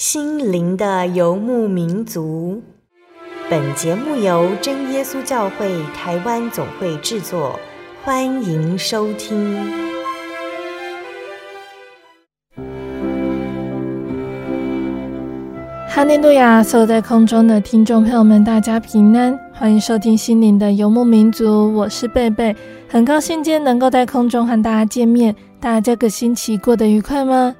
心灵的游牧民族。本节目由真耶稣教会台湾总会制作，欢迎收听。哈利路亚！所有在空中的听众朋友们，大家平安，欢迎收听心灵的游牧民族。我是贝贝，很高兴今天能够在空中和大家见面。大家这个星期过得愉快吗？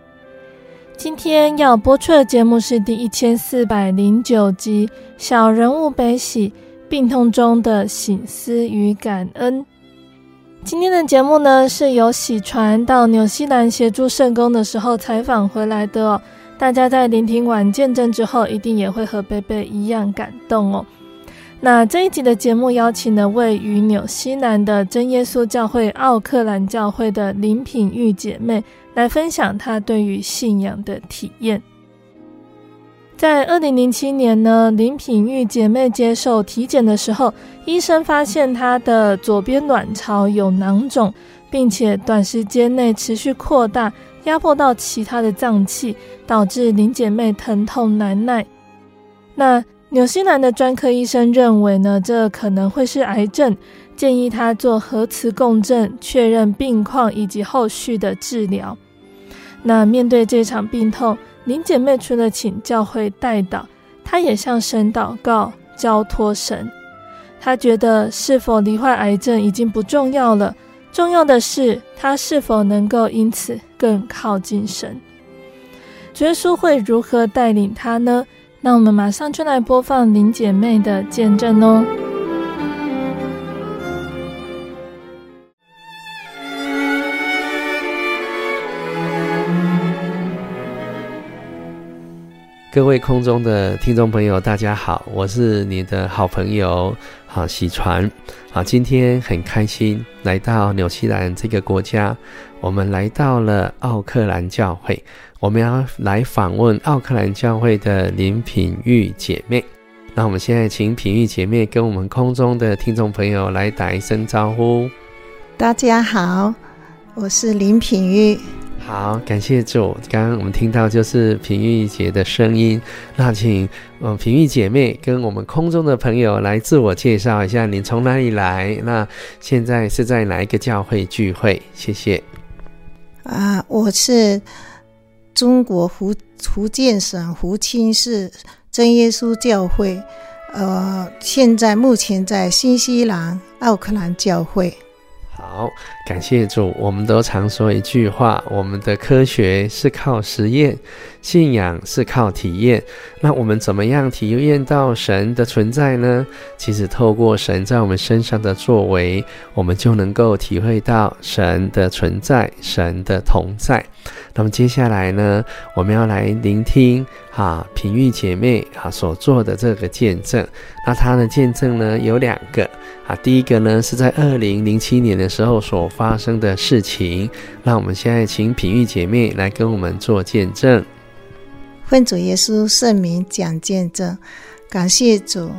今天要播出的节目是第一千四百零九集《小人物悲喜：病痛中的醒思与感恩》。今天的节目呢，是由喜传到纽西兰协助圣工的时候采访回来的哦。大家在聆听完见证之后，一定也会和贝贝一样感动哦。那这一集的节目邀请了位于纽西兰的真耶稣教会奥克兰教会的林品玉姐妹来分享她对于信仰的体验。在二零零七年呢，林品玉姐妹接受体检的时候，医生发现她的左边卵巢有囊肿，并且短时间内持续扩大，压迫到其他的脏器，导致林姐妹疼痛难耐。那纽西兰的专科医生认为呢，这可能会是癌症，建议她做核磁共振，确认病况以及后续的治疗。那面对这场病痛，林姐妹除了请教会代祷，她也向神祷告，交托神。她觉得是否罹患癌症已经不重要了，重要的是她是否能够因此更靠近神。耶稣会如何带领她呢？那我们马上就来播放林姐妹的见证哦。各位空中的听众朋友，大家好，我是你的好朋友好喜传。好，今天很开心来到纽西兰这个国家，我们来到了奥克兰教会。我们要来访问奥克兰教会的林品玉姐妹。那我们现在请品玉姐妹跟我们空中的听众朋友来打一声招呼。大家好，我是林品玉。好，感谢主。刚刚我们听到就是品玉姐的声音。那请嗯品玉姐妹跟我们空中的朋友来自我介绍一下，你从哪里来？那现在是在哪一个教会聚会？谢谢。啊，我是。中国福福建省福清市真耶稣教会，呃，现在目前在新西兰奥克兰教会。好，感谢主。我们都常说一句话：我们的科学是靠实验，信仰是靠体验。那我们怎么样体验到神的存在呢？其实透过神在我们身上的作为，我们就能够体会到神的存在，神的同在。那么接下来呢，我们要来聆听哈平玉姐妹啊所做的这个见证。那她的见证呢有两个啊，第一个呢是在二零零七年的时候所发生的事情。那我们现在请品玉姐妹来跟我们做见证。奉主耶稣圣名讲见证，感谢主。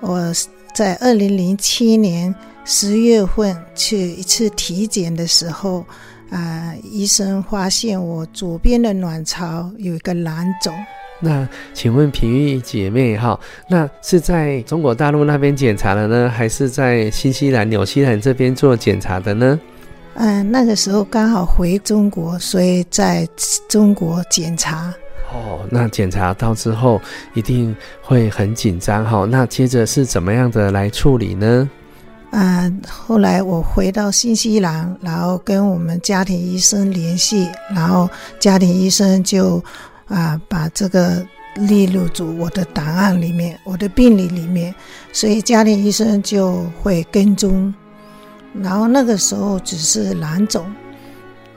我在二零零七年十月份去一次体检的时候。啊、医生发现我左边的卵巢有一个囊肿。那请问平玉姐妹哈，那是在中国大陆那边检查的呢，还是在新西兰、纽西兰这边做检查的呢？嗯、呃，那个时候刚好回中国，所以在中国检查。哦，那检查到之后一定会很紧张哈。那接着是怎么样的来处理呢？啊、呃，后来我回到新西兰，然后跟我们家庭医生联系，然后家庭医生就啊、把这个列入住我的档案里面，我的病历里面，所以家庭医生就会跟踪。然后那个时候只是囊肿，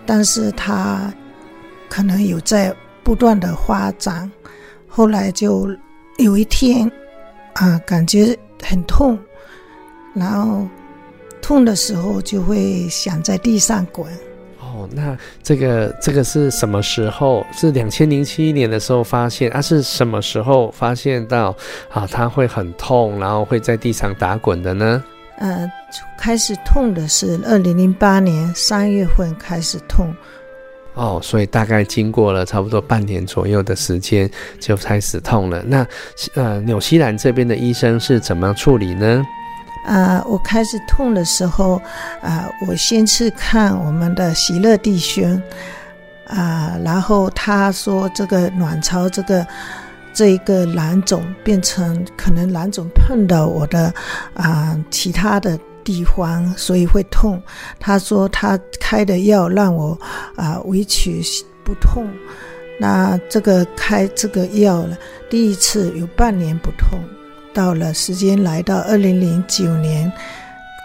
但是它可能有在不断的发展。后来就有一天啊、感觉很痛。然后痛的时候就会想在地上滚。哦，那这个这个是什么时候？是两千零七年的时候发现啊？是什么时候发现到啊？他会很痛，然后会在地上打滚的呢？呃，开始痛的是二零零八年三月份开始痛，哦，所以大概经过了差不多半年左右的时间就开始痛了。那呃，纽西兰这边的医生是怎么处理呢？啊、我开始痛的时候，啊、我先去看我们的喜乐弟兄，啊、然后他说这个卵巢这个这一个囊肿变成可能囊肿碰到我的啊、其他的地方，所以会痛。他说他开的药让我啊、呃、维持不痛，那这个开这个药了，第一次有半年不痛。到了时间来到二零零九年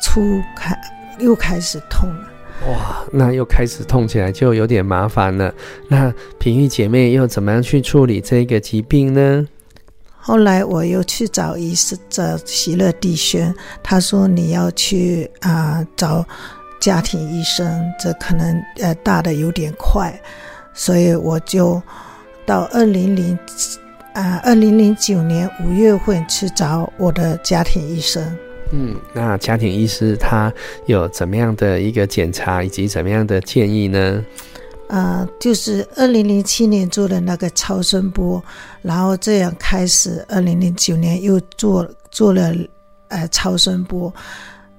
初开又开始痛了，哇，那又开始痛起来就有点麻烦了。那平玉姐妹又怎么样去处理这个疾病呢？后来我又去找医生，找喜乐弟兄，他说你要去啊、呃、找家庭医生，这可能呃大的有点快，所以我就到二零零。啊，二零零九年五月份去找我的家庭医生。嗯，那家庭医师他有怎么样的一个检查以及怎么样的建议呢？啊、呃，就是二零零七年做的那个超声波，然后这样开始，二零零九年又做做了呃超声波，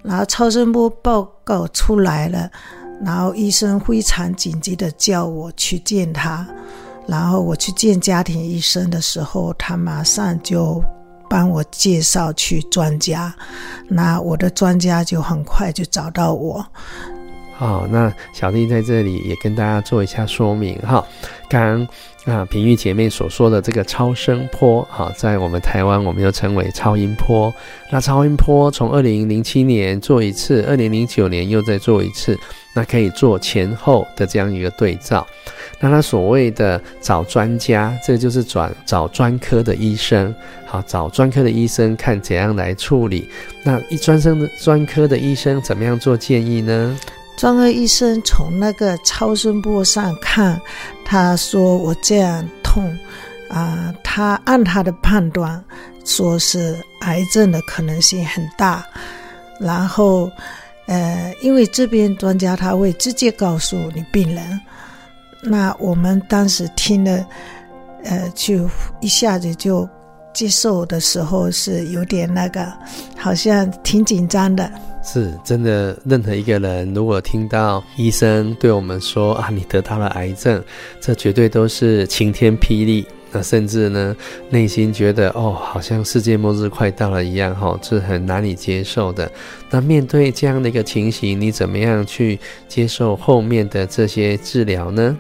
然后超声波报告出来了，然后医生非常紧急的叫我去见他。然后我去见家庭医生的时候，他马上就帮我介绍去专家，那我的专家就很快就找到我。好，那小弟在这里也跟大家做一下说明哈。刚那，平玉姐妹所说的这个超声波，哈，在我们台湾我们又称为超音波。那超音波从二零零七年做一次，二零零九年又再做一次，那可以做前后的这样一个对照。那他所谓的找专家，这就是转找专科的医生，好，找专科的医生看怎样来处理。那一专生的专科的医生怎么样做建议呢？专科医生从那个超声波上看，他说我这样痛啊、他按他的判断说是癌症的可能性很大。然后，呃，因为这边专家他会直接告诉你病人。那我们当时听了，呃，就一下子就接受的时候是有点那个，好像挺紧张的。是真的，任何一个人如果听到医生对我们说啊，你得到了癌症，这绝对都是晴天霹雳。那甚至呢，内心觉得哦，好像世界末日快到了一样，哈，是很难以接受的。那面对这样的一个情形，你怎么样去接受后面的这些治疗呢？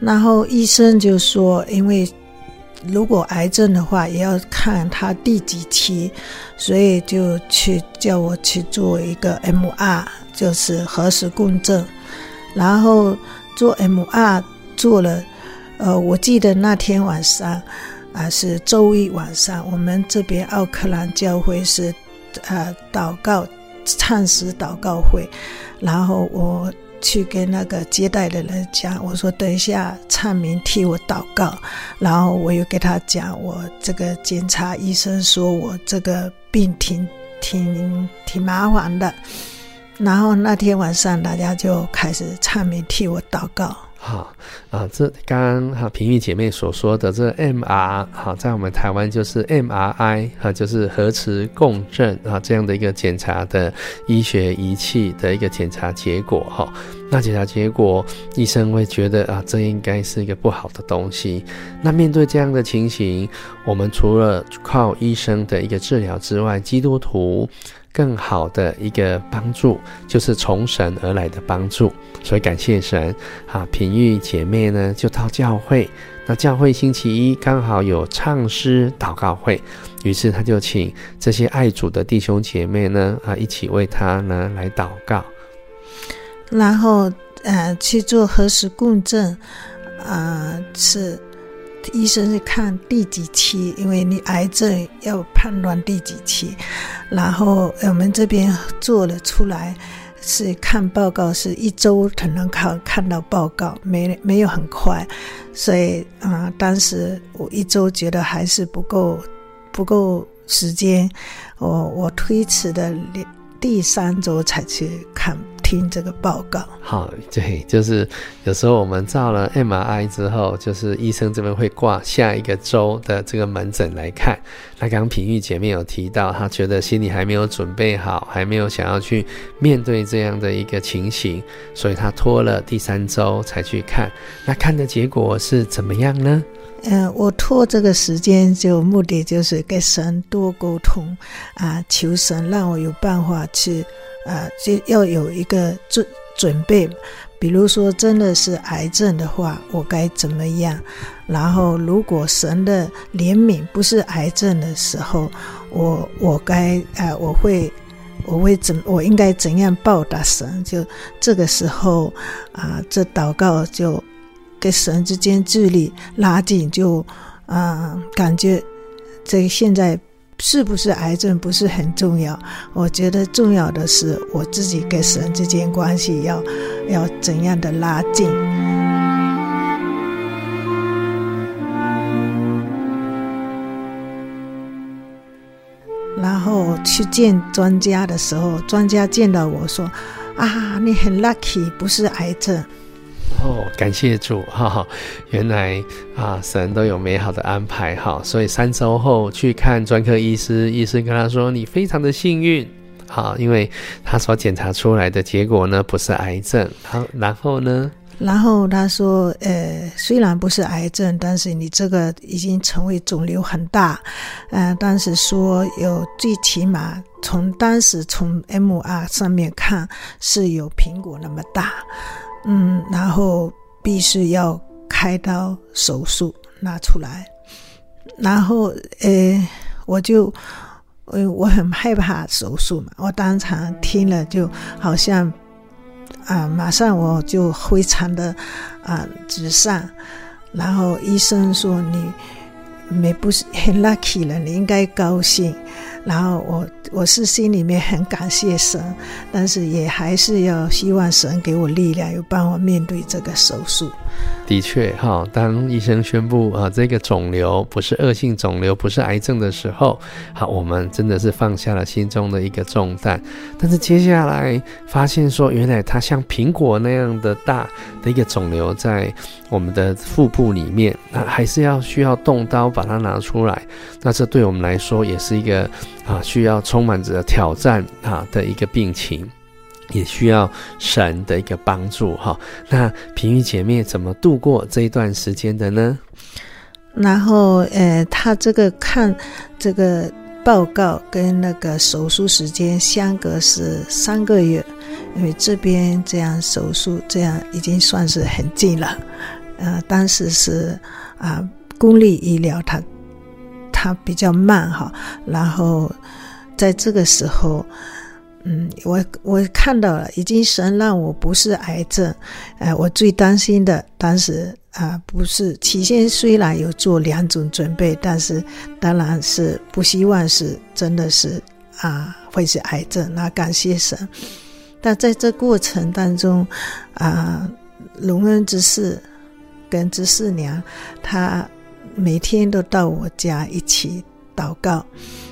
然后医生就说，因为如果癌症的话，也要看他第几期，所以就去叫我去做一个 MR，就是核磁共振。然后做 MR 做了。呃，我记得那天晚上，啊、是周一晚上，我们这边奥克兰教会是，呃，祷告，唱诗祷告会，然后我去跟那个接待的人讲，我说等一下唱名替我祷告，然后我又给他讲，我这个检查医生说我这个病挺挺挺麻烦的，然后那天晚上大家就开始唱名替我祷告。好啊，这刚刚哈平玉姐妹所说的这 MR 好，在我们台湾就是 MRI 哈，就是核磁共振啊这样的一个检查的医学仪器的一个检查结果哈。那检查结果，医生会觉得啊，这应该是一个不好的东西。那面对这样的情形，我们除了靠医生的一个治疗之外，基督徒。更好的一个帮助，就是从神而来的帮助，所以感谢神。啊，平玉姐妹呢就到教会，那教会星期一刚好有唱诗祷告会，于是他就请这些爱主的弟兄姐妹呢啊一起为他呢来祷告，然后呃去做核磁共振，啊、是。医生是看第几期，因为你癌症要判断第几期，然后我们这边做了出来，是看报告是一周才能看看到报告，没没有很快，所以啊、当时我一周觉得还是不够不够时间，我我推迟的第三周才去看听这个报告。好，对，就是有时候我们照了 MRI 之后，就是医生这边会挂下一个周的这个门诊来看。那刚刚品玉姐妹有提到，她觉得心里还没有准备好，还没有想要去面对这样的一个情形，所以她拖了第三周才去看。那看的结果是怎么样呢？嗯、我拖这个时间就目的就是跟神多沟通啊，求神让我有办法去啊，就要有一个准准备。比如说真的是癌症的话，我该怎么样？然后如果神的怜悯不是癌症的时候，我我该啊，我会我会怎我应该怎样报答神？就这个时候啊，这祷告就。跟神之间距离拉近，就啊、感觉这现在是不是癌症不是很重要。我觉得重要的是我自己跟神之间关系要要怎样的拉近。然后去见专家的时候，专家见到我说：“啊，你很 lucky，不是癌症。”哦，感谢主哈哈，原来啊，神都有美好的安排哈，所以三周后去看专科医师，医生跟他说，你非常的幸运啊，因为他所检查出来的结果呢不是癌症。好，然后呢？然后他说，呃，虽然不是癌症，但是你这个已经成为肿瘤很大，呃，但是说有最起码从当时从 MR 上面看是有苹果那么大。嗯，然后必须要开刀手术拿出来，然后呃，我就呃我很害怕手术嘛，我当场听了就好像啊，马上我就非常的啊沮丧，然后医生说你没不是很 lucky 了，你应该高兴。然后我我是心里面很感谢神，但是也还是要希望神给我力量，有办法面对这个手术。的确，哈，当医生宣布啊，这个肿瘤不是恶性肿瘤，不是癌症的时候，好，我们真的是放下了心中的一个重担。但是接下来发现说，原来它像苹果那样的大的一个肿瘤在我们的腹部里面，那还是要需要动刀把它拿出来。那这对我们来说也是一个啊，需要充满着挑战啊的一个病情。也需要神的一个帮助哈。那平玉姐妹怎么度过这一段时间的呢？然后，呃，他这个看这个报告跟那个手术时间相隔是三个月，因为这边这样手术这样已经算是很近了。呃，当时是啊、公立医疗它它比较慢哈。然后在这个时候。嗯，我我看到了，已经神让我不是癌症，呃，我最担心的当时啊、不是起先虽然有做两种准备，但是当然是不希望是真的是啊、会是癌症，那感谢神。但在这过程当中啊，隆恩之事跟执事娘，她每天都到我家一起祷告。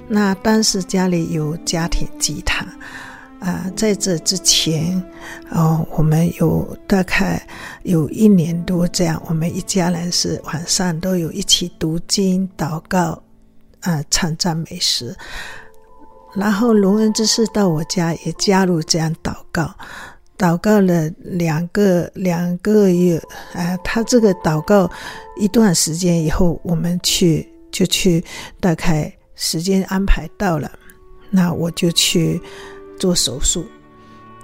那当时家里有家庭祭坛，啊、在这之前，哦，我们有大概有一年多这样，我们一家人是晚上都有一起读经、祷告，啊、呃，唱赞美诗。然后龙恩执事到我家也加入这样祷告，祷告了两个两个月，啊、他这个祷告一段时间以后，我们去就去大概。时间安排到了，那我就去做手术。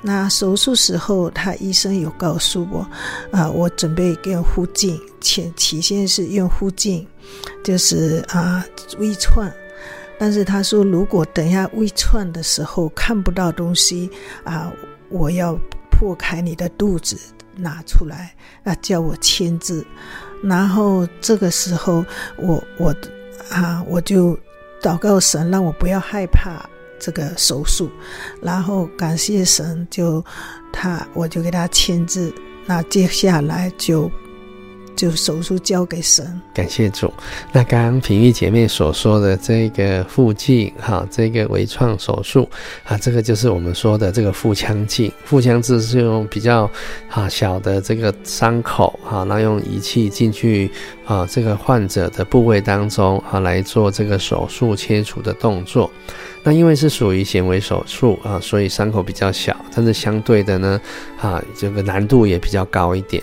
那手术时候，他医生有告诉我，啊、我准备用护镜，前起先是用护镜，就是啊微创。但是他说，如果等一下微创的时候看不到东西啊，我要破开你的肚子拿出来，啊，叫我签字。然后这个时候，我我啊我就。祷告神，让我不要害怕这个手术，然后感谢神，就他我就给他签字。那接下来就就手术交给神。感谢主。那刚刚平玉姐妹所说的这个腹镜，哈，这个微创手术啊，这个就是我们说的这个腹腔镜。腹腔镜是用比较啊小的这个伤口，哈，那用仪器进去啊这个患者的部位当中啊来做这个手术切除的动作。那因为是属于显微手术啊，所以伤口比较小，但是相对的呢，啊，这个难度也比较高一点，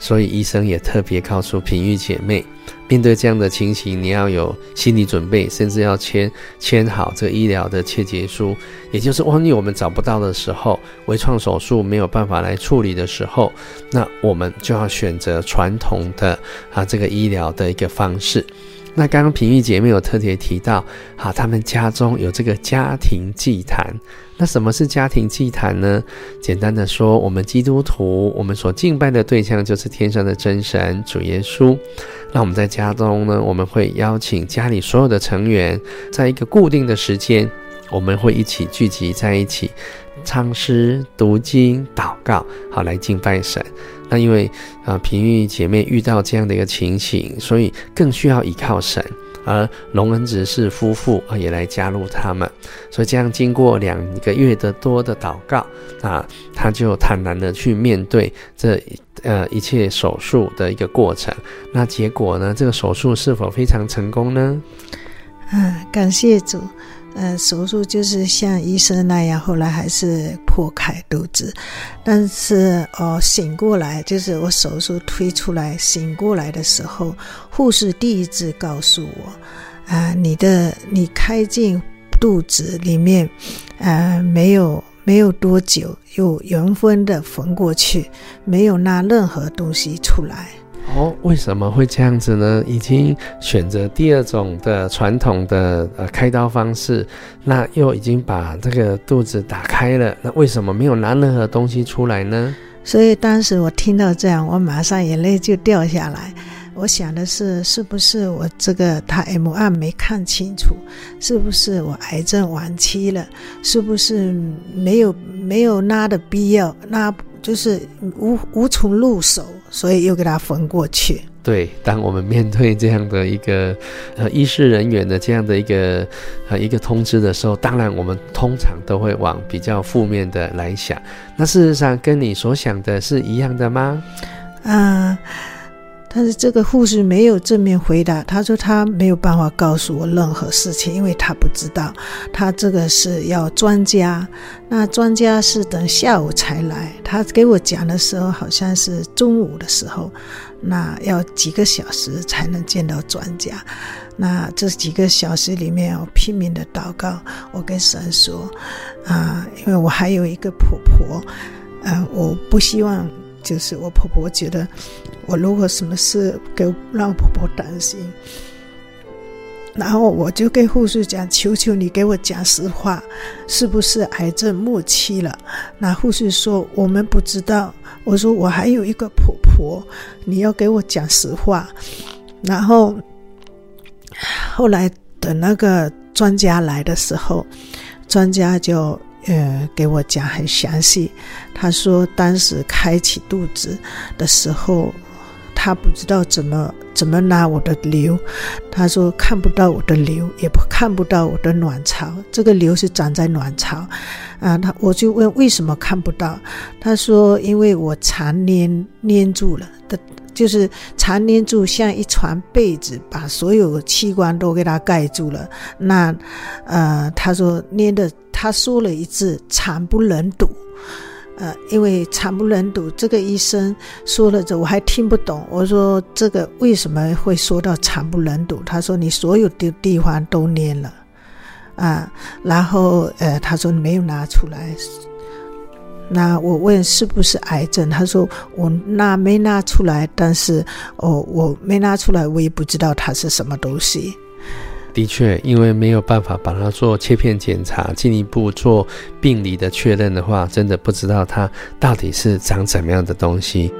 所以医生也特别告诉平玉姐妹，面对这样的情形，你要有心理准备，甚至要签签好这医疗的切结书，也就是万一我们找不到的时候，微创手术没有办法来处理的时候，那我们就要选择传统的啊这个医疗的一个方式。那刚刚平玉姐妹有特别提到，好，他们家中有这个家庭祭坛。那什么是家庭祭坛呢？简单的说，我们基督徒，我们所敬拜的对象就是天上的真神主耶稣。那我们在家中呢，我们会邀请家里所有的成员，在一个固定的时间，我们会一起聚集在一起，唱诗、读经、祷告，好来敬拜神。那因为啊，平玉姐妹遇到这样的一个情形，所以更需要依靠神。而龙恩执事夫妇，也来加入他们。所以这样经过两个月的多的祷告啊，他就坦然的去面对这呃一切手术的一个过程。那结果呢？这个手术是否非常成功呢？嗯，感谢主。呃，手术就是像医生那样，后来还是剖开肚子，但是哦，醒过来就是我手术推出来，醒过来的时候，护士第一次告诉我，啊、你的你开进肚子里面，呃，没有没有多久，又原封的缝过去，没有拿任何东西出来。哦，为什么会这样子呢？已经选择第二种的传统的呃开刀方式，那又已经把这个肚子打开了，那为什么没有拿任何东西出来呢？所以当时我听到这样，我马上眼泪就掉下来。我想的是，是不是我这个他 M 二没看清楚？是不是我癌症晚期了？是不是没有没有拉的必要？那就是无无从入手。所以又给他缝过去。对，当我们面对这样的一个呃医事人员的这样的一个呃一个通知的时候，当然我们通常都会往比较负面的来想。那事实上跟你所想的是一样的吗？嗯、呃。但是这个护士没有正面回答，他说他没有办法告诉我任何事情，因为他不知道，他这个是要专家，那专家是等下午才来。他给我讲的时候好像是中午的时候，那要几个小时才能见到专家。那这几个小时里面，我拼命的祷告，我跟神说，啊、因为我还有一个婆婆，呃，我不希望。就是我婆婆觉得，我如果什么事给让婆婆担心，然后我就跟护士讲：“求求你给我讲实话，是不是癌症末期了？”那护士说：“我们不知道。”我说：“我还有一个婆婆，你要给我讲实话。”然后后来等那个专家来的时候，专家就。呃，给我讲很详细。他说，当时开启肚子的时候，他不知道怎么怎么拿我的瘤。他说看不到我的瘤，也不看不到我的卵巢。这个瘤是长在卵巢。啊，他我就问为什么看不到？他说因为我常粘粘住了的。就是常黏住，像一床被子，把所有器官都给它盖住了。那，呃，他说捏的，他说了一字“惨不忍睹”。呃，因为惨不忍睹，这个医生说了这我还听不懂。我说这个为什么会说到惨不忍睹？他说你所有的地方都捏了，啊，然后呃，他说没有拿出来。那我问是不是癌症？他说我那没拿出来，但是哦，我没拿出来，我也不知道它是什么东西。的确，因为没有办法把它做切片检查，进一步做病理的确认的话，真的不知道它到底是长怎么样的东西。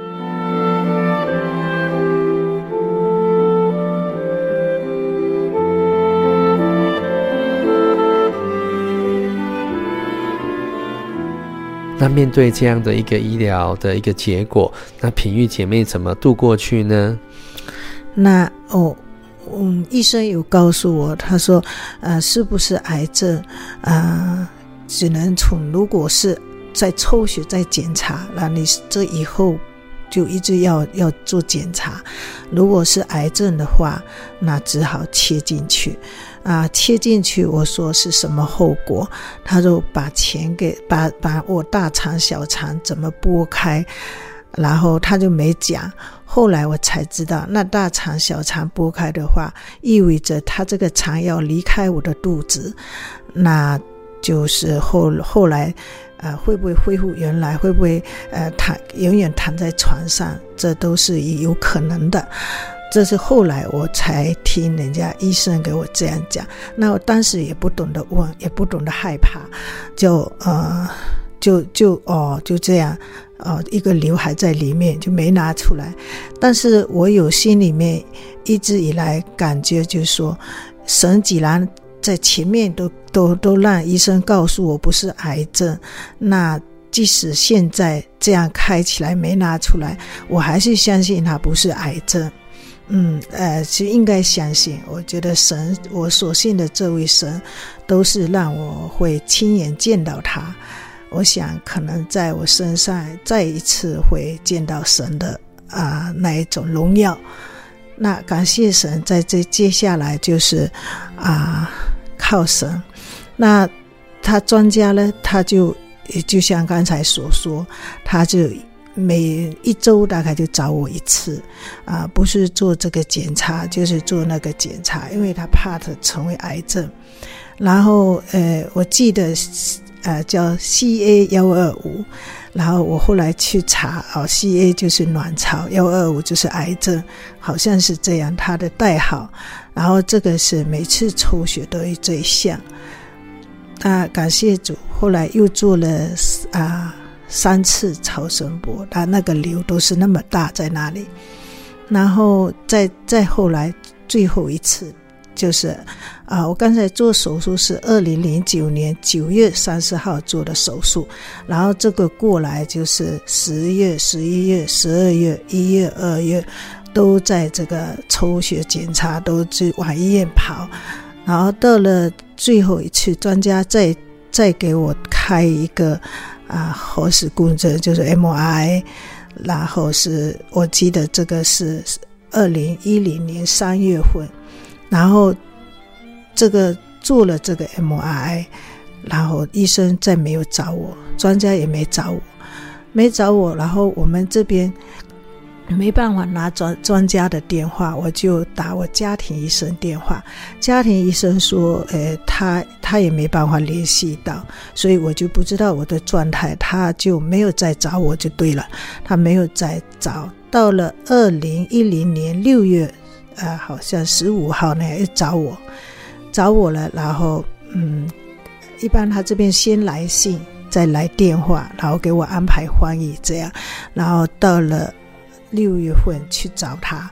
那面对这样的一个医疗的一个结果，那品玉姐妹怎么度过去呢？那哦，嗯，医生有告诉我，他说，呃，是不是癌症？啊、只能从如果是在抽血在检查，那你这以后就一直要要做检查。如果是癌症的话，那只好切进去。啊，切进去，我说是什么后果？他就把钱给把把我大肠小肠怎么剥开，然后他就没讲。后来我才知道，那大肠小肠剥开的话，意味着他这个肠要离开我的肚子，那就是后后来，呃，会不会恢复原来？会不会呃躺永远躺在床上？这都是有可能的。这是后来我才听人家医生给我这样讲，那我当时也不懂得问，也不懂得害怕，就呃，就就哦，就这样。哦，一个瘤还在里面，就没拿出来。但是我有心里面一直以来感觉，就是说，神既然在前面都都都让医生告诉我不是癌症，那即使现在这样开起来没拿出来，我还是相信它不是癌症。嗯，呃，其实应该相信。我觉得神，我所信的这位神，都是让我会亲眼见到他。我想，可能在我身上再一次会见到神的啊、那一种荣耀。那感谢神，在这接下来就是啊、靠神。那他专家呢，他就也就像刚才所说，他就每一周大概就找我一次啊、不是做这个检查，就是做那个检查，因为他怕他成为癌症。然后呃，我记得。呃，叫 CA 幺二五，然后我后来去查，哦，CA 就是卵巢，幺二五就是癌症，好像是这样，它的代号。然后这个是每次抽血都会这一项。那感谢主，后来又做了啊三次超声波，它那个瘤都是那么大在那里。然后再再后来最后一次。就是，啊，我刚才做手术是二零零九年九月三十号做的手术，然后这个过来就是十月、十一月、十二月、一月、二月，都在这个抽血检查，都去往医院跑，然后到了最后一次，专家再再给我开一个啊核磁共振，就是 MRI，然后是我记得这个是二零一零年三月份。然后，这个做了这个 MRI，然后医生再没有找我，专家也没找我，没找我。然后我们这边没办法拿专专家的电话，我就打我家庭医生电话。家庭医生说：“呃，他他也没办法联系到，所以我就不知道我的状态，他就没有再找我就对了。他没有再找。到了二零一零年六月。”呃，好像十五号呢，又找我，找我了，然后嗯，一般他这边先来信，再来电话，然后给我安排翻译这样，然后到了六月份去找他，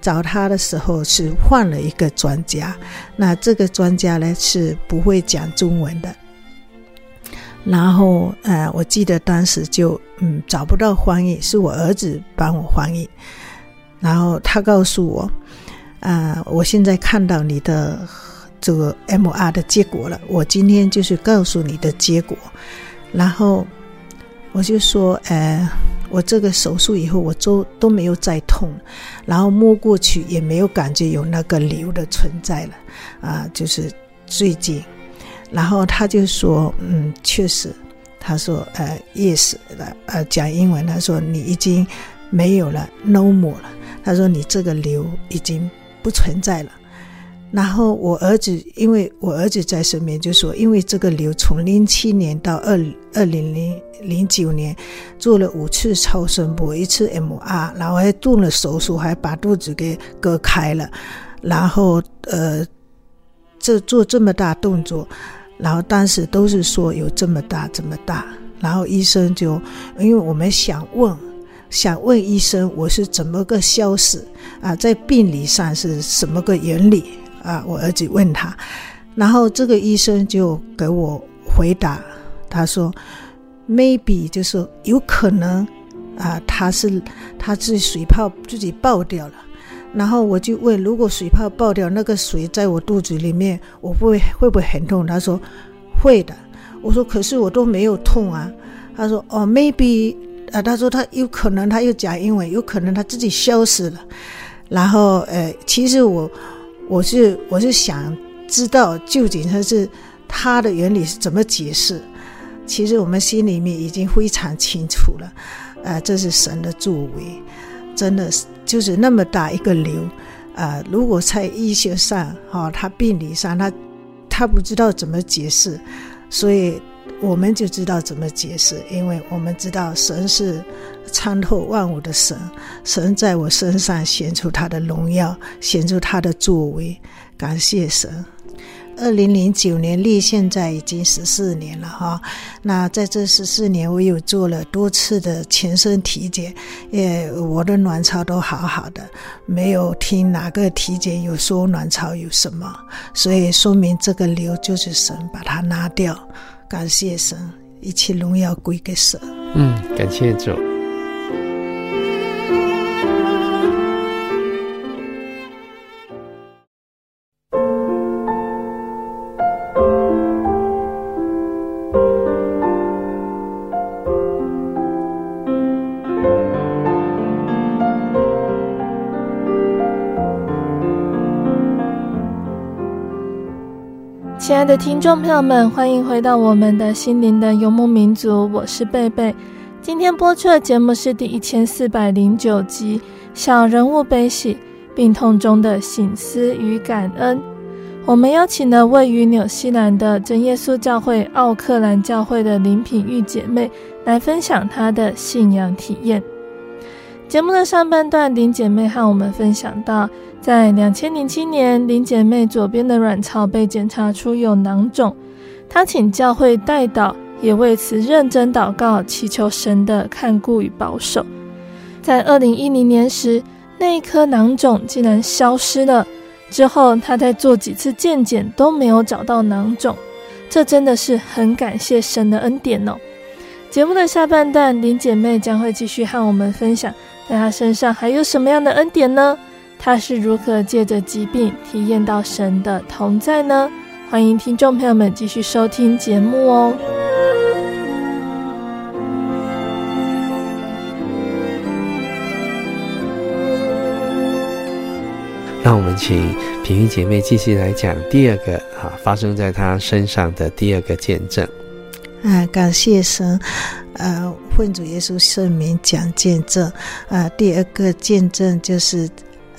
找他的时候是换了一个专家，那这个专家呢是不会讲中文的，然后呃，我记得当时就嗯找不到翻译，是我儿子帮我翻译，然后他告诉我。啊、呃，我现在看到你的这个 MR 的结果了。我今天就是告诉你的结果，然后我就说，呃，我这个手术以后，我都都没有再痛，然后摸过去也没有感觉有那个瘤的存在了。啊、就是最近，然后他就说，嗯，确实，他说，呃，yes，呃，讲英文，他说你已经没有了，no more 了。他说你这个瘤已经。不存在了。然后我儿子，因为我儿子在身边，就说，因为这个瘤从零七年到二二零零零九年做了五次超声波，一次 MR，然后还动了手术，还把肚子给割开了。然后呃，这做这么大动作，然后当时都是说有这么大这么大。然后医生就，因为我们想问。想问医生，我是怎么个消失啊？在病理上是什么个原理啊？我儿子问他，然后这个医生就给我回答，他说：“ maybe 就是有可能啊，他是它是水泡自己爆掉了。然后我就问，如果水泡爆掉，那个水在我肚子里面，我会会不会很痛？他说会的。我说可是我都没有痛啊。他说哦，maybe 啊，他说他有可能，他又讲英文，有可能他自己消失了。然后呃，其实我我是我是想知道究竟它是它的原理是怎么解释。其实我们心里面已经非常清楚了，呃，这是神的作为，真的是。就是那么大一个瘤，啊、如果在医学上，哈、哦，他病理上，他他不知道怎么解释，所以我们就知道怎么解释，因为我们知道神是参透万物的神，神在我身上显出他的荣耀，显出他的作为，感谢神。二零零九年立现在已经十四年了哈，那在这十四年，我有做了多次的全身体检，也我的卵巢都好好的，没有听哪个体检有说卵巢有什么，所以说明这个瘤就是神把它拿掉，感谢神，一切荣耀归给神。嗯，感谢主。的听众朋友们，欢迎回到我们的心灵的游牧民族，我是贝贝。今天播出的节目是第一千四百零九集《小人物悲喜：病痛中的省思与感恩》。我们邀请了位于纽西兰的真耶稣教会奥克兰教会的林品玉姐妹来分享她的信仰体验。节目的上半段，林姐妹和我们分享到，在两千零七年，林姐妹左边的卵巢被检查出有囊肿，她请教会代祷，也为此认真祷告，祈求神的看顾与保守。在二零一零年时，那一颗囊肿竟然消失了。之后，她再做几次健检都没有找到囊肿，这真的是很感谢神的恩典哦。节目的下半段，林姐妹将会继续和我们分享。在她身上还有什么样的恩典呢？他是如何借着疾病体验到神的同在呢？欢迎听众朋友们继续收听节目哦。让我们请平玉姐妹继续来讲第二个啊，发生在她身上的第二个见证。啊，感谢神，呃，奉主耶稣圣名讲见证。啊，第二个见证就是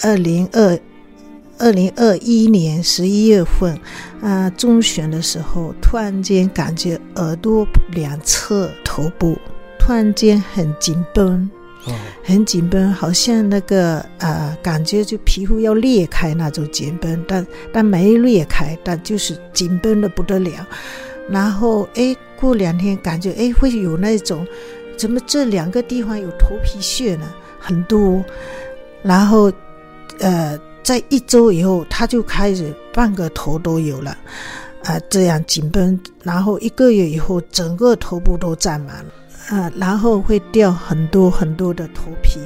二零二二零二一年十一月份，啊，中旬的时候，突然间感觉耳朵两侧、头部突然间很紧绷，哦，很紧绷，好像那个呃，感觉就皮肤要裂开那种紧绷，但但没裂开，但就是紧绷的不得了。然后，哎。过两天感觉哎，会有那种，怎么这两个地方有头皮屑呢？很多，然后呃，在一周以后，他就开始半个头都有了，啊、呃，这样紧绷，然后一个月以后，整个头部都占满了，啊、呃，然后会掉很多很多的头皮，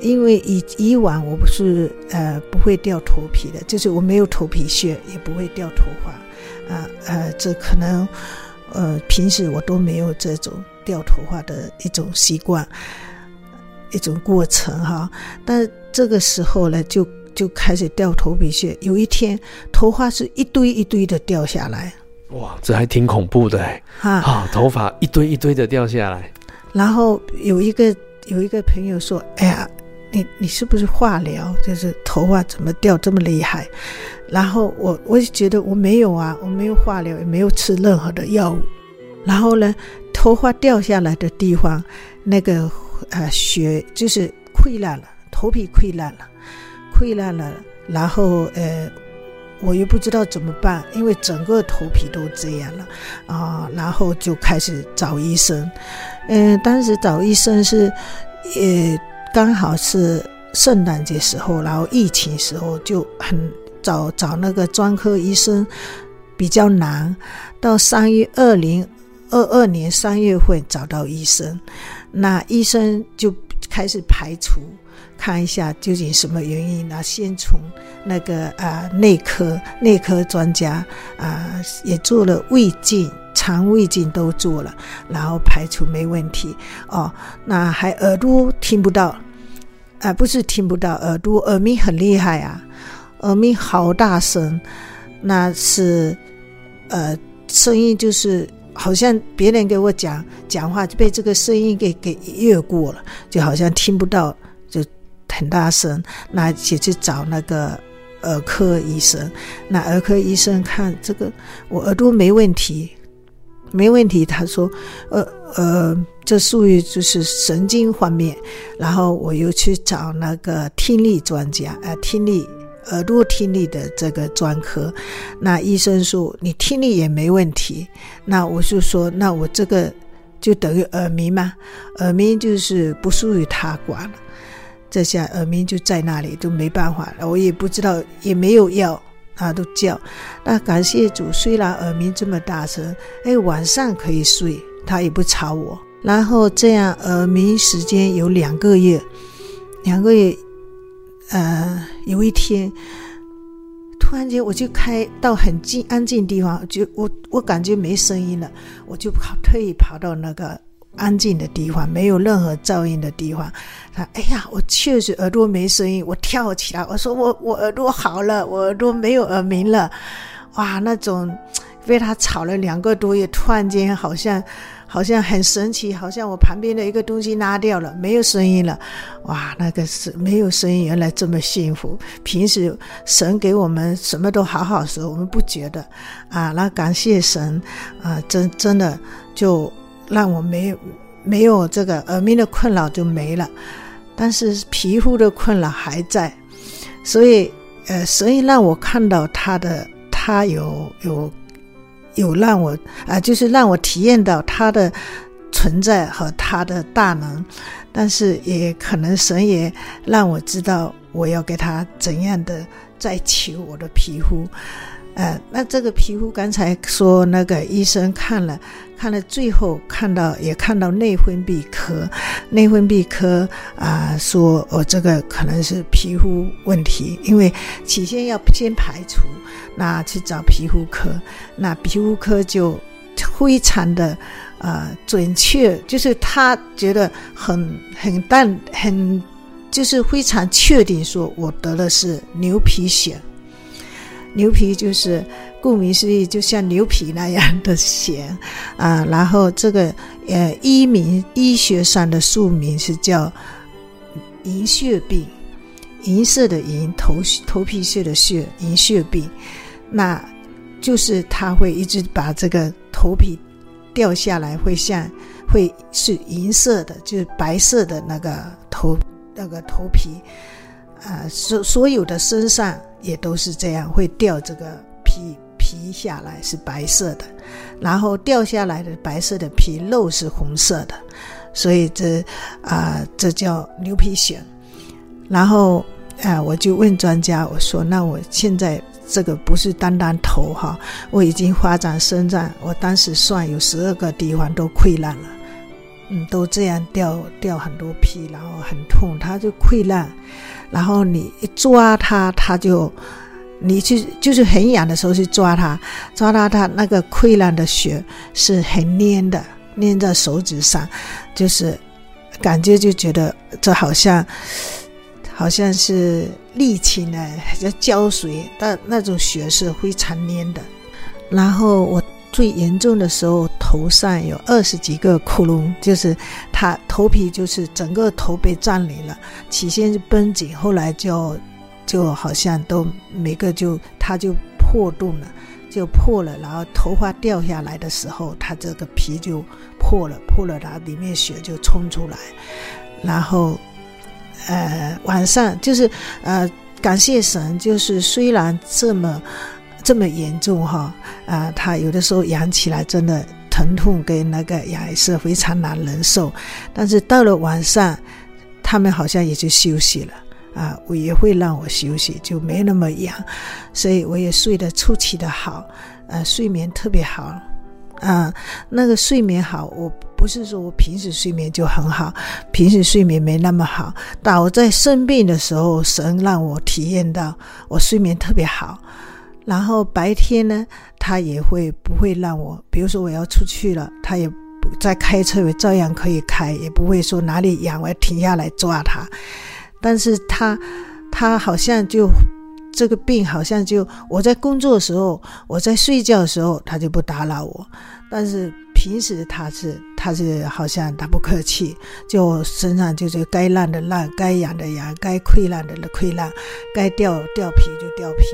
因为以以往我不是呃不会掉头皮的，就是我没有头皮屑，也不会掉头发，啊呃，呃，这可能。呃，平时我都没有这种掉头发的一种习惯，一种过程哈。但这个时候呢，就就开始掉头皮屑。有一天，头发是一堆一堆的掉下来。哇，这还挺恐怖的哎！哈啊，头发一堆一堆的掉下来。然后有一个有一个朋友说：“哎呀。”你你是不是化疗？就是头发怎么掉这么厉害？然后我我就觉得我没有啊，我没有化疗，也没有吃任何的药物。然后呢，头发掉下来的地方，那个呃血就是溃烂了，头皮溃烂了，溃烂了。然后呃，我又不知道怎么办，因为整个头皮都这样了啊。然后就开始找医生。嗯、当时找医生是呃。刚好是圣诞节时候，然后疫情时候就很找找那个专科医生比较难。到三月二零二二年三月份找到医生，那医生就开始排除，看一下究竟什么原因。那先从那个啊、内科内科专家啊、也做了胃镜、肠胃镜都做了，然后排除没问题。哦，那还耳朵听不到，啊、不是听不到，耳朵耳鸣很厉害啊，耳鸣好大声，那是呃声音就是。好像别人给我讲讲话就被这个声音给给越过了，就好像听不到，就很大声。那就去找那个耳科医生，那耳科医生看这个我耳朵没问题，没问题。他说，呃呃，这属于就是神经方面。然后我又去找那个听力专家，呃，听力。耳朵听力的这个专科，那医生说你听力也没问题，那我就说那我这个就等于耳鸣嘛，耳鸣就是不属于他管。了，这下耳鸣就在那里，就没办法。了，我也不知道也没有药，他都叫，那感谢主，虽然耳鸣这么大声，哎，晚上可以睡，他也不吵我，然后这样耳鸣时间有两个月，两个月。呃，有一天，突然间我就开到很静、安静地方，就我我感觉没声音了，我就跑，特意跑到那个安静的地方，没有任何噪音的地方。他，哎呀，我确实耳朵没声音，我跳起来，我说我我耳朵好了，我耳朵没有耳鸣了。哇，那种被他吵了两个多月，突然间好像。好像很神奇，好像我旁边的一个东西拉掉了，没有声音了。哇，那个是没有声音，原来这么幸福。平时神给我们什么都好好的时，我们不觉得啊。那感谢神啊，真真的就让我没有没有这个耳鸣的困扰就没了，但是皮肤的困扰还在。所以呃，神让我看到他的，他有有。有让我啊，就是让我体验到他的存在和他的大能，但是也可能神也让我知道我要给他怎样的再求我的皮肤，呃，那这个皮肤刚才说那个医生看了，看了最后看到也看到内分泌科，内分泌科啊、说我这个可能是皮肤问题，因为起先要先排除。那去找皮肤科，那皮肤科就非常的呃准确，就是他觉得很很淡很，就是非常确定说我得的是牛皮癣。牛皮就是顾名思义，就像牛皮那样的癬啊。然后这个呃医名医学上的书名是叫银屑病，银色的银，头头皮屑的屑，银屑病。那，就是它会一直把这个头皮掉下来，会像会是银色的，就是白色的那个头那个头皮，呃，所所有的身上也都是这样，会掉这个皮皮下来是白色的，然后掉下来的白色的皮肉是红色的，所以这啊、这叫牛皮癣。然后啊、我就问专家，我说那我现在。这个不是单单头哈，我已经发展生长，我当时算有十二个地方都溃烂了，嗯，都这样掉掉很多皮，然后很痛，它就溃烂，然后你一抓它，它就，你去就是很痒的时候去抓它，抓它它那个溃烂的血是很粘的，粘在手指上，就是感觉就觉得这好像。好像是沥青呢，还在胶水，但那种血是非常粘的。然后我最严重的时候，头上有二十几个窟窿，就是他头皮就是整个头被占领了。起先是绷紧，后来就就好像都每个就它就破洞了，就破了。然后头发掉下来的时候，它这个皮就破了，破了，然后里面血就冲出来，然后。呃，晚上就是呃，感谢神，就是虽然这么这么严重哈，啊、他有的时候痒起来真的疼痛跟那个痒是非常难忍受，但是到了晚上，他们好像也就休息了啊，我也会让我休息，就没那么痒，所以我也睡得出奇的好，呃，睡眠特别好，啊，那个睡眠好，我不是说我平时睡眠就很好，平时睡眠没那么好，但我在生病的时候，神让我体验到我睡眠特别好。然后白天呢，他也会不会让我，比如说我要出去了，他也不在开车，也照样可以开，也不会说哪里痒我要停下来抓他。但是他他好像就这个病好像就我在工作的时候，我在睡觉的时候，他就不打扰我。但是平时他是他是好像他不客气，就身上就是该烂的烂，该痒的痒，该溃烂的溃烂，该掉掉皮就掉皮。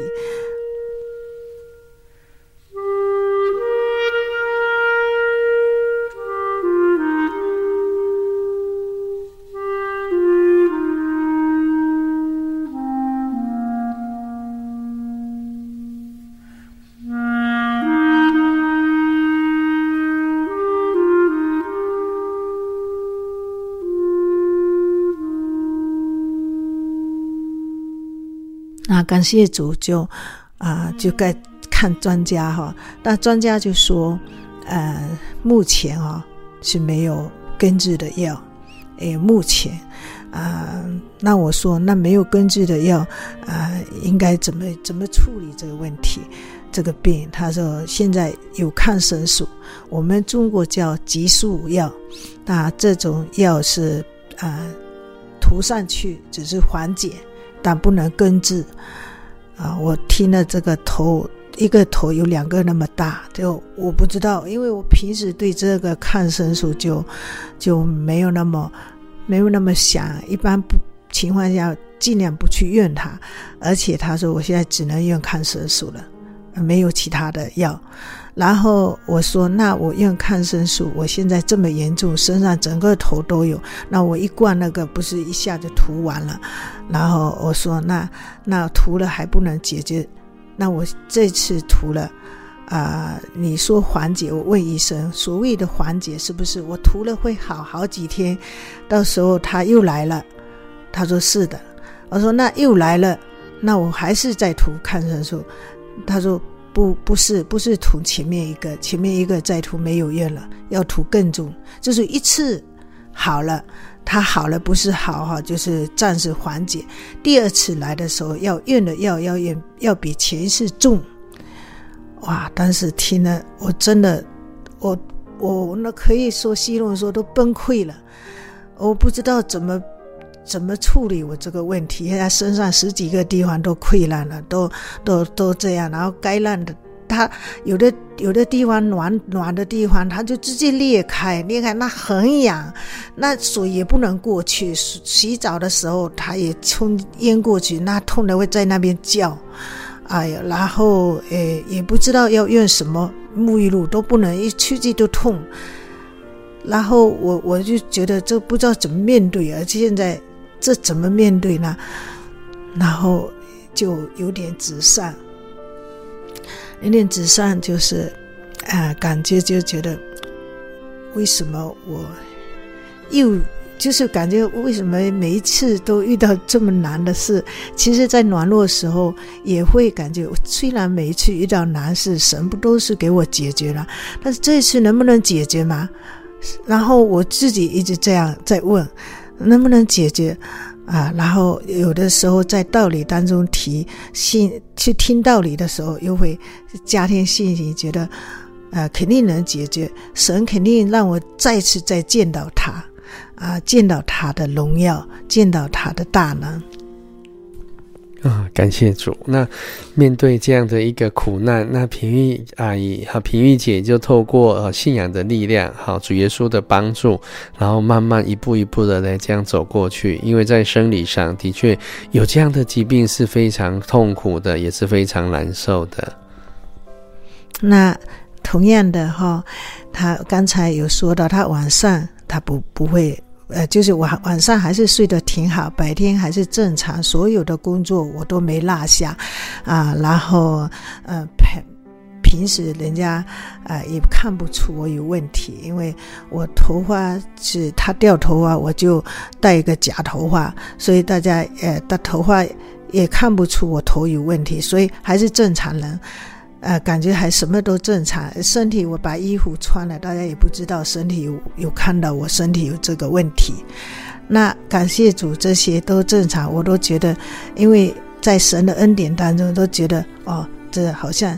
感谢主就，啊、呃，就该看专家哈。那专家就说，呃，目前哦是没有根治的药。诶，目前，啊、呃，那我说那没有根治的药，啊、呃，应该怎么怎么处理这个问题？这个病，他说现在有抗生素，我们中国叫激素药。那这种药是啊、呃，涂上去只是缓解。但不能根治啊！我听了这个头，一个头有两个那么大，就我不知道，因为我平时对这个抗生素就就没有那么没有那么想，一般不情况下尽量不去用它。而且他说我现在只能用抗生素了，没有其他的药。然后我说：“那我用抗生素，我现在这么严重，身上整个头都有，那我一罐那个不是一下就涂完了？然后我说：那那涂了还不能解决，那我这次涂了，啊、你说缓解？我问医生，所谓的缓解是不是我涂了会好好几天？到时候他又来了，他说是的。我说那又来了，那我还是在涂抗生素。他说。”不，不是，不是涂前面一个，前面一个再涂没有用了，要涂更重，就是一次好了，它好了不是好哈，就是暂时缓解。第二次来的时候要用的药要用，要比前一次重。哇！当时听了，我真的，我我那可以说奚落说都崩溃了，我不知道怎么。怎么处理我这个问题？现在身上十几个地方都溃烂了，都都都这样。然后该烂的，它有的有的地方暖暖的地方，它就直接裂开，裂开那很痒，那水也不能过去。洗澡的时候，它也冲淹过去，那痛的会在那边叫。哎呀，然后诶也不知道要用什么沐浴露，都不能一出去都痛。然后我我就觉得这不知道怎么面对，而且现在。这怎么面对呢？然后就有点沮丧，有点沮丧，就是啊、感觉就觉得为什么我又就是感觉为什么每一次都遇到这么难的事？其实，在软弱时候也会感觉，虽然每一次遇到难事，神不都是给我解决了，但是这一次能不能解决嘛？然后我自己一直这样在问。能不能解决啊？然后有的时候在道理当中提信，去听道理的时候，又会加添信心，觉得啊，肯定能解决。神肯定让我再次再见到他啊，见到他的荣耀，见到他的大能。啊，感谢主。那面对这样的一个苦难，那平玉阿姨和平玉姐就透过呃信仰的力量，好主耶稣的帮助，然后慢慢一步一步的来这样走过去。因为在生理上的确有这样的疾病是非常痛苦的，也是非常难受的。那同样的哈，他刚才有说到，他晚上他不不会。呃，就是晚晚上还是睡得挺好，白天还是正常，所有的工作我都没落下，啊，然后呃平平时人家啊、也看不出我有问题，因为我头发是他掉头发，我就戴一个假头发，所以大家呃的头发也看不出我头有问题，所以还是正常人。呃，感觉还什么都正常，身体我把衣服穿了，大家也不知道身体有有看到我身体有这个问题。那感谢主，这些都正常，我都觉得，因为在神的恩典当中，都觉得哦，这好像，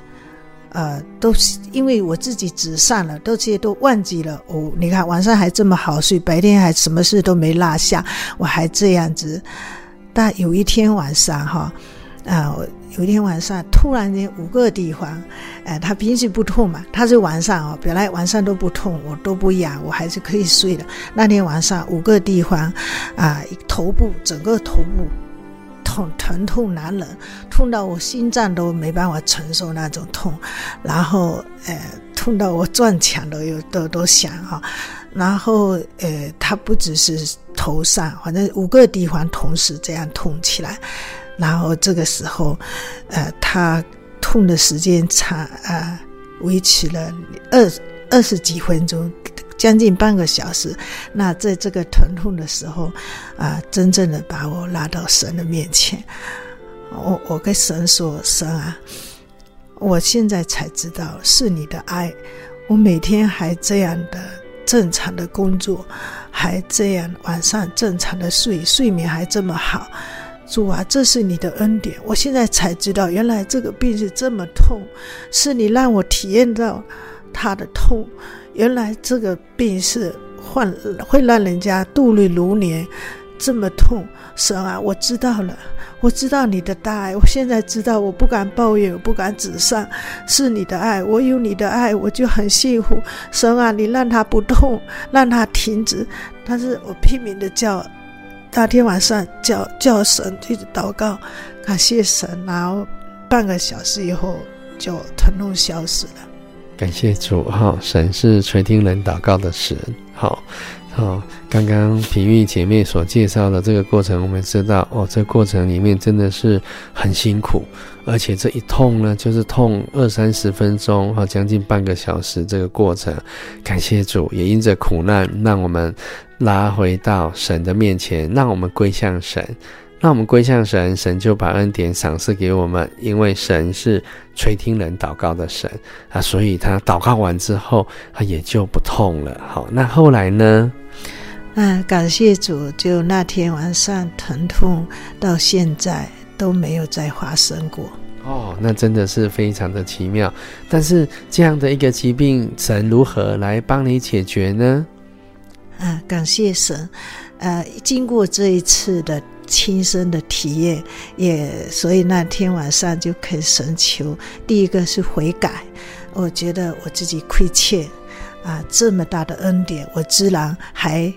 呃，都是因为我自己止上了，都这些都忘记了。哦，你看晚上还这么好睡，白天还什么事都没落下，我还这样子。但有一天晚上哈，啊。有一天晚上，突然间五个地方，哎、他平时不痛嘛，他是晚上哦，本来晚上都不痛，我都不痒，我还是可以睡的。那天晚上五个地方，啊、头部整个头部痛疼痛难忍，痛到我心脏都没办法承受那种痛，然后呃，痛到我撞墙都有都都响哈，然后呃，他不只是头上，反正五个地方同时这样痛起来。然后这个时候，呃，他痛的时间长，啊、呃，维持了二二十几分钟，将近半个小时。那在这个疼痛的时候，啊、真正的把我拉到神的面前。我我跟神说：“神啊，我现在才知道是你的爱。我每天还这样的正常的工作，还这样晚上正常的睡，睡眠还这么好。”主啊，这是你的恩典，我现在才知道，原来这个病是这么痛，是你让我体验到他的痛。原来这个病是患会让人家度日如年，这么痛。神啊，我知道了，我知道你的大爱，我现在知道，我不敢抱怨，我不敢指上，是你的爱，我有你的爱，我就很幸福。神啊，你让他不痛，让他停止，但是我拼命的叫。当天晚上叫叫神，一直祷告，感谢神，然后半个小时以后就疼痛消失了。感谢主哈，神是垂听人祷告的神。好，好，刚刚平玉姐妹所介绍的这个过程，我们知道哦，这过程里面真的是很辛苦，而且这一痛呢，就是痛二三十分钟哈，将近半个小时这个过程。感谢主，也因着苦难，让我们。拉回到神的面前，让我们归向神，让我们归向神，神就把恩典赏赐给我们。因为神是垂听人祷告的神啊，所以他祷告完之后，他也就不痛了。好，那后来呢？啊，感谢主，就那天晚上疼痛到现在都没有再发生过。哦，那真的是非常的奇妙。但是这样的一个疾病，神如何来帮你解决呢？啊，感谢神，呃，经过这一次的亲身的体验，也所以那天晚上就恳神求，第一个是悔改，我觉得我自己亏欠啊，这么大的恩典，我居然还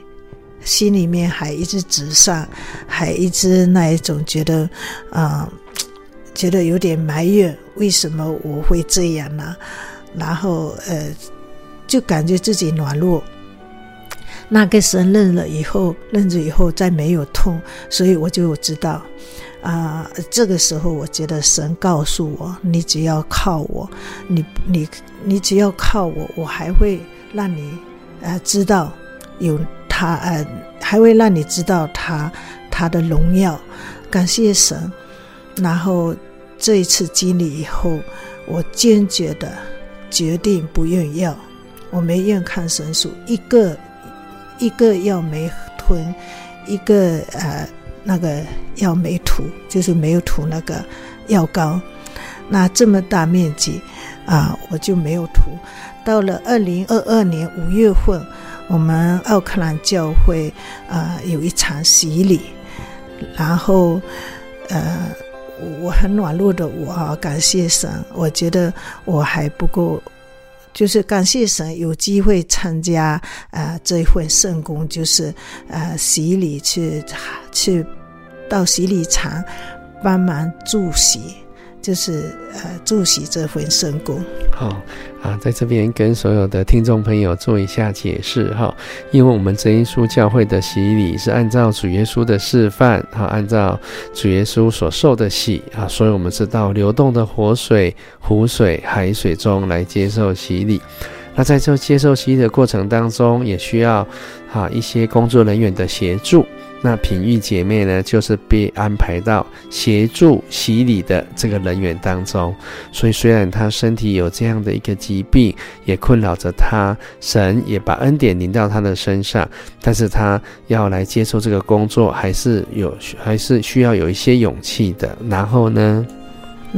心里面还一直直上，还一直那一种觉得，啊，觉得有点埋怨，为什么我会这样呢？然后呃，就感觉自己软弱。那个神认了以后，认了以后再没有痛，所以我就知道，啊、这个时候我觉得神告诉我，你只要靠我，你你你只要靠我，我还会让你呃知道有他呃，还会让你知道他他的荣耀，感谢神。然后这一次经历以后，我坚决的决定不用药，我没用抗生素一个。一个药没吞，一个呃那个药没涂，就是没有涂那个药膏。那这么大面积啊，我就没有涂。到了二零二二年五月份，我们奥克兰教会啊有一场洗礼，然后呃我很软弱的我啊，感谢神，我觉得我还不够。就是感谢神有机会参加、呃、这一份圣工，就是呃洗礼去去到洗礼场帮忙助洗，就是呃助洗这份圣工。好啊，在这边跟所有的听众朋友做一下解释哈，因为我们真耶稣教会的洗礼是按照主耶稣的示范哈，按照主耶稣所受的洗啊，所以我们是到流动的活水、湖水、海水中来接受洗礼。那在这接受洗礼的过程当中，也需要啊一些工作人员的协助。那品玉姐妹呢，就是被安排到协助洗礼的这个人员当中。所以虽然她身体有这样的一个疾病，也困扰着她，神也把恩典临到她的身上，但是她要来接受这个工作，还是有，还是需要有一些勇气的。然后呢？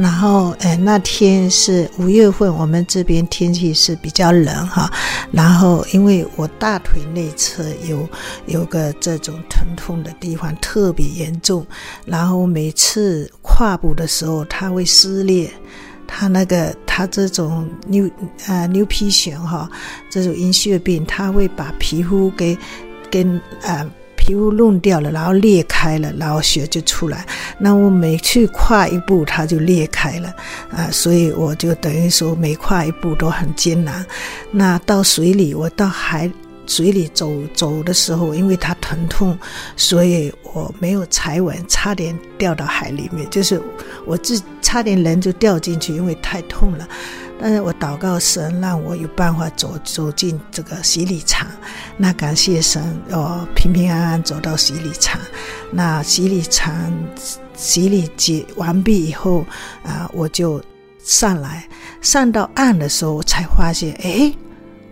然后，呃，那天是五月份，我们这边天气是比较冷哈。然后，因为我大腿内侧有有个这种疼痛的地方特别严重，然后每次跨步的时候，它会撕裂。它那个，它这种牛呃牛皮癣哈，这种阴血病，它会把皮肤给跟呃。皮肤弄掉了，然后裂开了，然后血就出来。那我每去跨一步，它就裂开了啊，所以我就等于说每跨一步都很艰难。那到水里，我到海水里走走的时候，因为它疼痛，所以我没有踩稳，差点掉到海里面，就是我自差点人就掉进去，因为太痛了。但是我祷告神，让我有办法走走进这个洗礼场。那感谢神，我平平安安走到洗礼场。那洗礼场洗礼结完毕以后，啊，我就上来，上到岸的时候，我才发现，哎，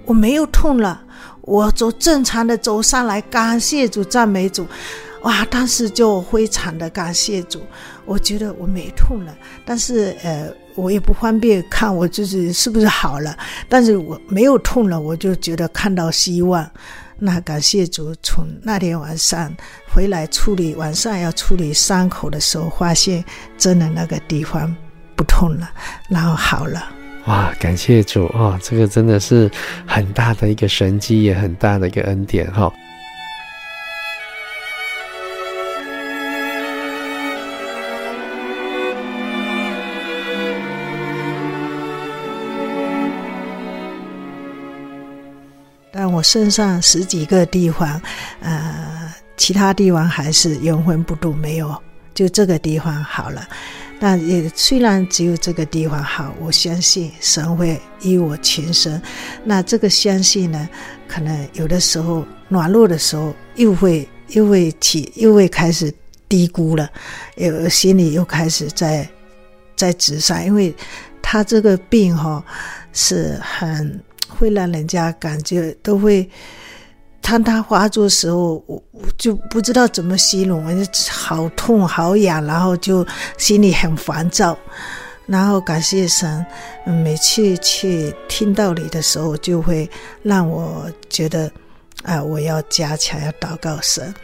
我没有痛了，我走正常的走上来。感谢主，赞美主。哇！当时就非常的感谢主，我觉得我没痛了，但是呃，我也不方便看我自己是不是好了，但是我没有痛了，我就觉得看到希望。那感谢主，从那天晚上回来处理，晚上要处理伤口的时候，发现真的那个地方不痛了，然后好了。哇！感谢主哦，这个真的是很大的一个神迹，也很大的一个恩典哈。我身上十几个地方，呃，其他地方还是原封不动没有，就这个地方好了。但也虽然只有这个地方好，我相信神会医我全身。那这个相信呢，可能有的时候软弱的时候，又会又会起，又会开始低估了，有心里又开始在在直上，因为他这个病哈、哦、是很。会让人家感觉都会，当他发作时候，我我就不知道怎么形容，我就好痛好痒，然后就心里很烦躁。然后感谢神，每次去听到你的时候，就会让我觉得啊、我要加强要祷告神。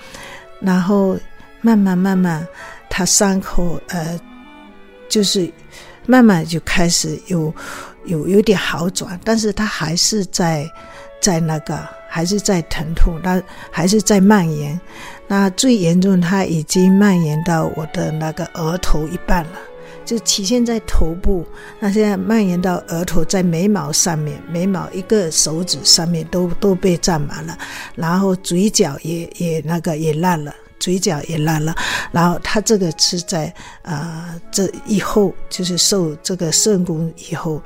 然后慢慢慢慢，他伤口呃，就是慢慢就开始有。有有点好转，但是他还是在在那个，还是在疼痛，他还是在蔓延。那最严重，他已经蔓延到我的那个额头一半了，就体现在头部，那现在蔓延到额头，在眉毛上面，眉毛一个手指上面都都被占满了，然后嘴角也也那个也烂了。嘴角也烂了，然后他这个是在啊、这以后就是受这个圣工以后，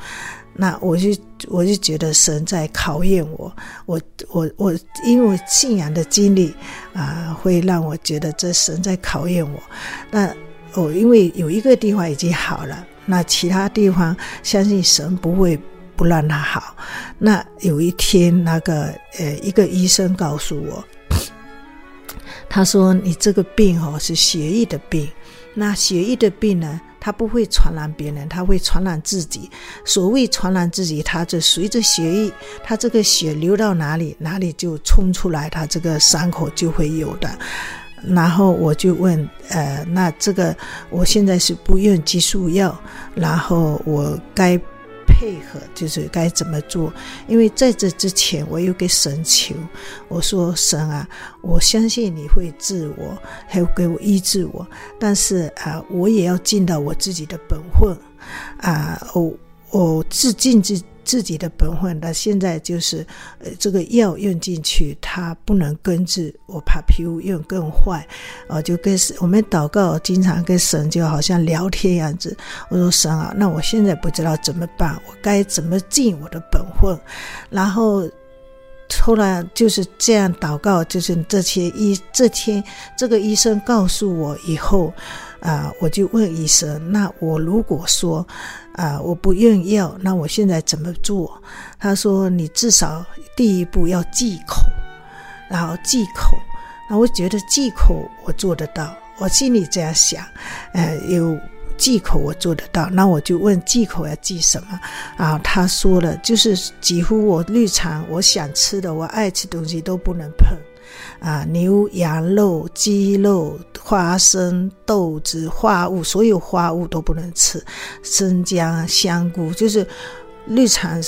那我就我就觉得神在考验我，我我我因为信仰的经历啊、会让我觉得这神在考验我。那我因为有一个地方已经好了，那其他地方相信神不会不让他好。那有一天那个呃一个医生告诉我。他说：“你这个病哦，是血液的病。那血液的病呢，它不会传染别人，它会传染自己。所谓传染自己，它就随着血液，它这个血流到哪里，哪里就冲出来，它这个伤口就会有的。然后我就问，呃，那这个我现在是不用激素药，然后我该？”配合就是该怎么做，因为在这之前，我有给神求，我说神啊，我相信你会治我，还有给我医治我，但是啊，我也要尽到我自己的本分啊，我我自尽自。自己的本分，那现在就是，呃，这个药用进去，它不能根治，我怕皮肤用更坏，呃，就跟我们祷告，经常跟神就好像聊天样子。我说神啊，那我现在不知道怎么办，我该怎么尽我的本分？然后后来就是这样祷告，就是这些医这天这个医生告诉我以后，啊、我就问医生，那我如果说啊、我不用药，那我现在怎么做？他说你至少第一步要忌口，然后忌口。那我觉得忌口我做得到，我心里这样想，呃，有。忌口我做得到，那我就问忌口要忌什么啊？他说了，就是几乎我日常我想吃的，我爱吃东西都不能碰啊，牛羊肉、鸡肉、花生、豆子、化物，所有化物都不能吃，生姜、香菇，就是日常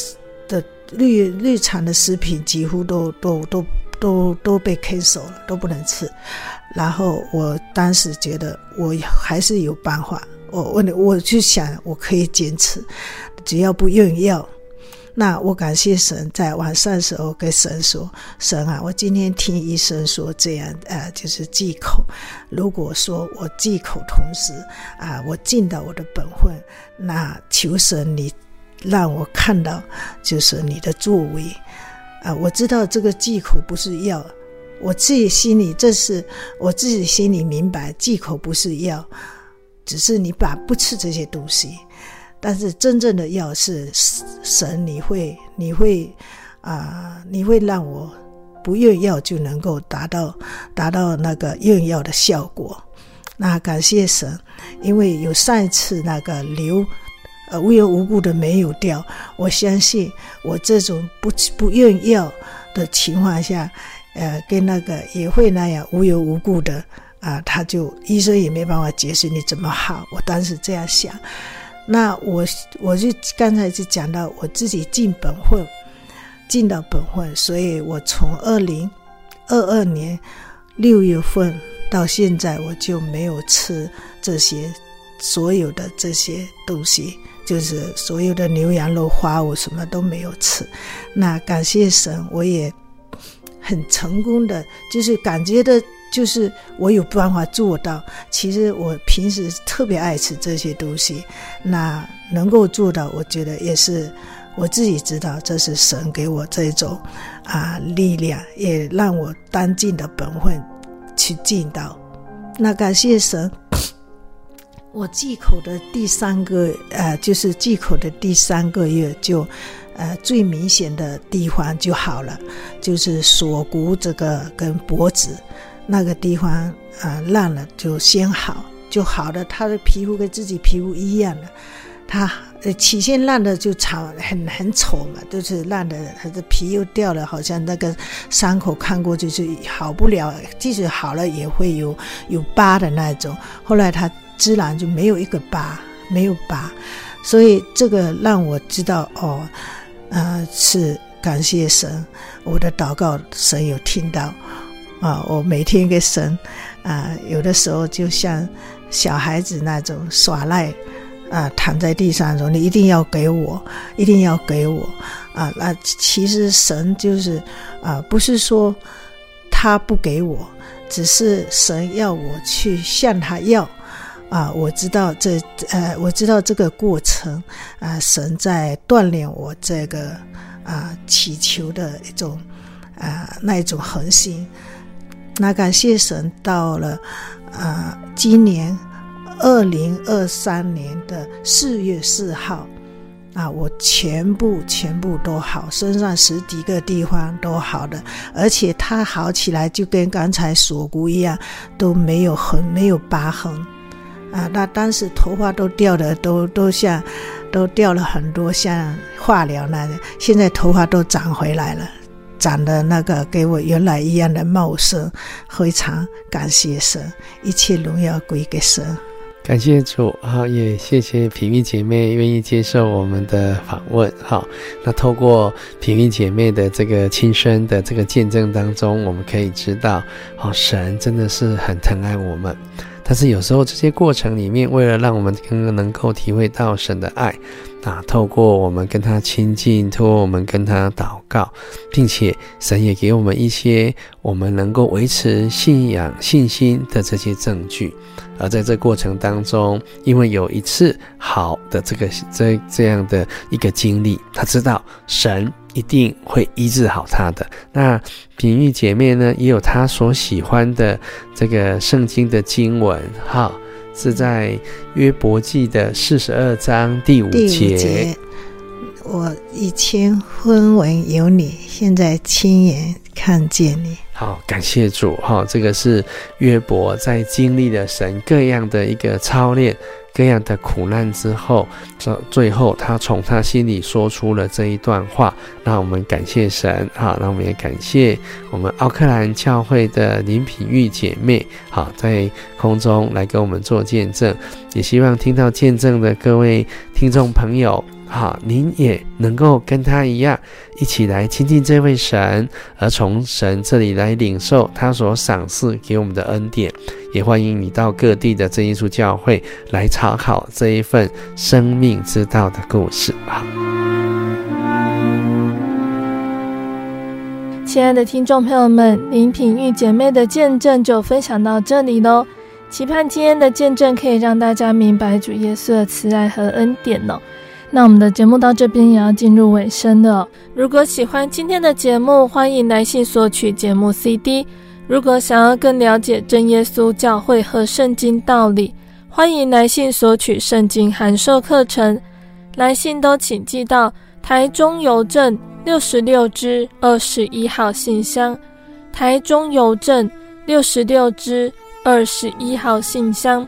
的日日常的食品，几乎都都都都都被 cancel 了，都不能吃。然后我当时觉得我还是有办法。我问你，我就想我可以坚持，只要不用药。那我感谢神，在晚上的时候跟神说：“神啊，我今天听医生说这样，呃，就是忌口。如果说我忌口同时啊，我尽到我的本分，那求神你让我看到，就是你的作为啊。我知道这个忌口不是药，我自己心里这是我自己心里明白，忌口不是药。”只是你把不吃这些东西，但是真正的药是神，你会你会啊、你会让我不用药就能够达到达到那个用药的效果。那感谢神，因为有上一次那个瘤呃无缘无故的没有掉，我相信我这种不不用药的情况下，呃，跟那个也会那样无缘无故的。啊，他就医生也没办法解释你怎么好。我当时这样想，那我我就刚才就讲到我自己尽本分，尽到本分，所以我从二零二二年六月份到现在，我就没有吃这些所有的这些东西，就是所有的牛羊肉、花我什么都没有吃。那感谢神，我也很成功的，就是感觉的。就是我有办法做到。其实我平时特别爱吃这些东西，那能够做到，我觉得也是我自己知道，这是神给我这种啊力量，也让我当尽的本分去尽到。那感谢神，我忌口的第三个呃，就是忌口的第三个月就呃最明显的地方就好了，就是锁骨这个跟脖子。那个地方啊烂了就先好就好了，他的皮肤跟自己皮肤一样的，他呃起先烂的就长很很丑嘛，就是烂的他的皮又掉了，好像那个伤口看过去是好不了，即使好了也会有有疤的那种。后来他自然就没有一个疤，没有疤，所以这个让我知道哦，呃是感谢神，我的祷告神有听到。啊，我每天给神，啊，有的时候就像小孩子那种耍赖，啊，躺在地上说：“你一定要给我，一定要给我。”啊，那其实神就是啊，不是说他不给我，只是神要我去向他要。啊，我知道这呃，我知道这个过程啊，神在锻炼我这个啊祈求的一种啊那一种恒心。那感谢神，到了啊、呃，今年二零二三年的四月四号啊，我全部全部都好，身上十几个地方都好的，而且它好起来就跟刚才锁骨一样，都没有痕，没有疤痕啊。那当时头发都掉的，都都像都掉了很多，像化疗那样，现在头发都长回来了。长得那个跟我原来一样的茂盛，非常感谢神，一切荣耀归给神。感谢主，好，也谢谢品玉姐妹愿意接受我们的访问。好，那透过品玉姐妹的这个亲身的这个见证当中，我们可以知道，哦，神真的是很疼爱我们。但是有时候这些过程里面，为了让我们更能够体会到神的爱，啊，透过我们跟他亲近，透过我们跟他祷告，并且神也给我们一些我们能够维持信仰信心的这些证据。而在这过程当中，因为有一次好的这个这这样的一个经历，他知道神一定会医治好他的。那品玉姐妹呢，也有她所喜欢的这个圣经的经文，哈，是在约伯记的四十二章第五节。我以前分闻有你，现在亲眼看见你。好，感谢主哈！这个是约伯在经历了神各样的一个操练、各样的苦难之后，这最后他从他心里说出了这一段话。那我们感谢神哈，那我们也感谢我们奥克兰教会的林品玉姐妹，好，在空中来给我们做见证。也希望听到见证的各位听众朋友。好，您也能够跟他一样，一起来亲近这位神，而从神这里来领受他所赏赐给我们的恩典。也欢迎你到各地的真耶稣教会来查考这一份生命之道的故事啊！亲爱的听众朋友们，林品玉姐妹的见证就分享到这里喽。期盼今天的见证可以让大家明白主耶稣的慈爱和恩典哦。那我们的节目到这边也要进入尾声了。如果喜欢今天的节目，欢迎来信索取节目 CD。如果想要更了解真耶稣教会和圣经道理，欢迎来信索取圣经函授课程。来信都请寄到台中邮政六十六支二十一号信箱，台中邮政六十六支二十一号信箱，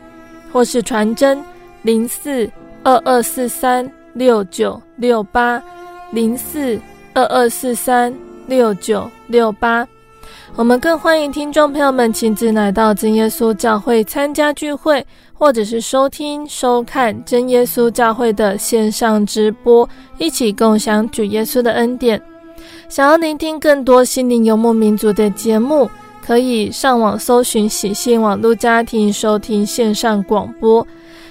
或是传真零四二二四三。六九六八零四二二四三六九六八，我们更欢迎听众朋友们亲自来到真耶稣教会参加聚会，或者是收听收看真耶稣教会的线上直播，一起共享主耶稣的恩典。想要聆听更多心灵游牧民族的节目，可以上网搜寻喜信网络家庭收听线上广播。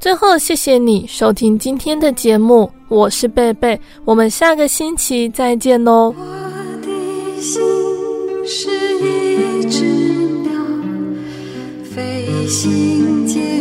最后，谢谢你收听今天的节目，我是贝贝，我们下个星期再见哦。我的心是一只鸟，飞行介于黄昏。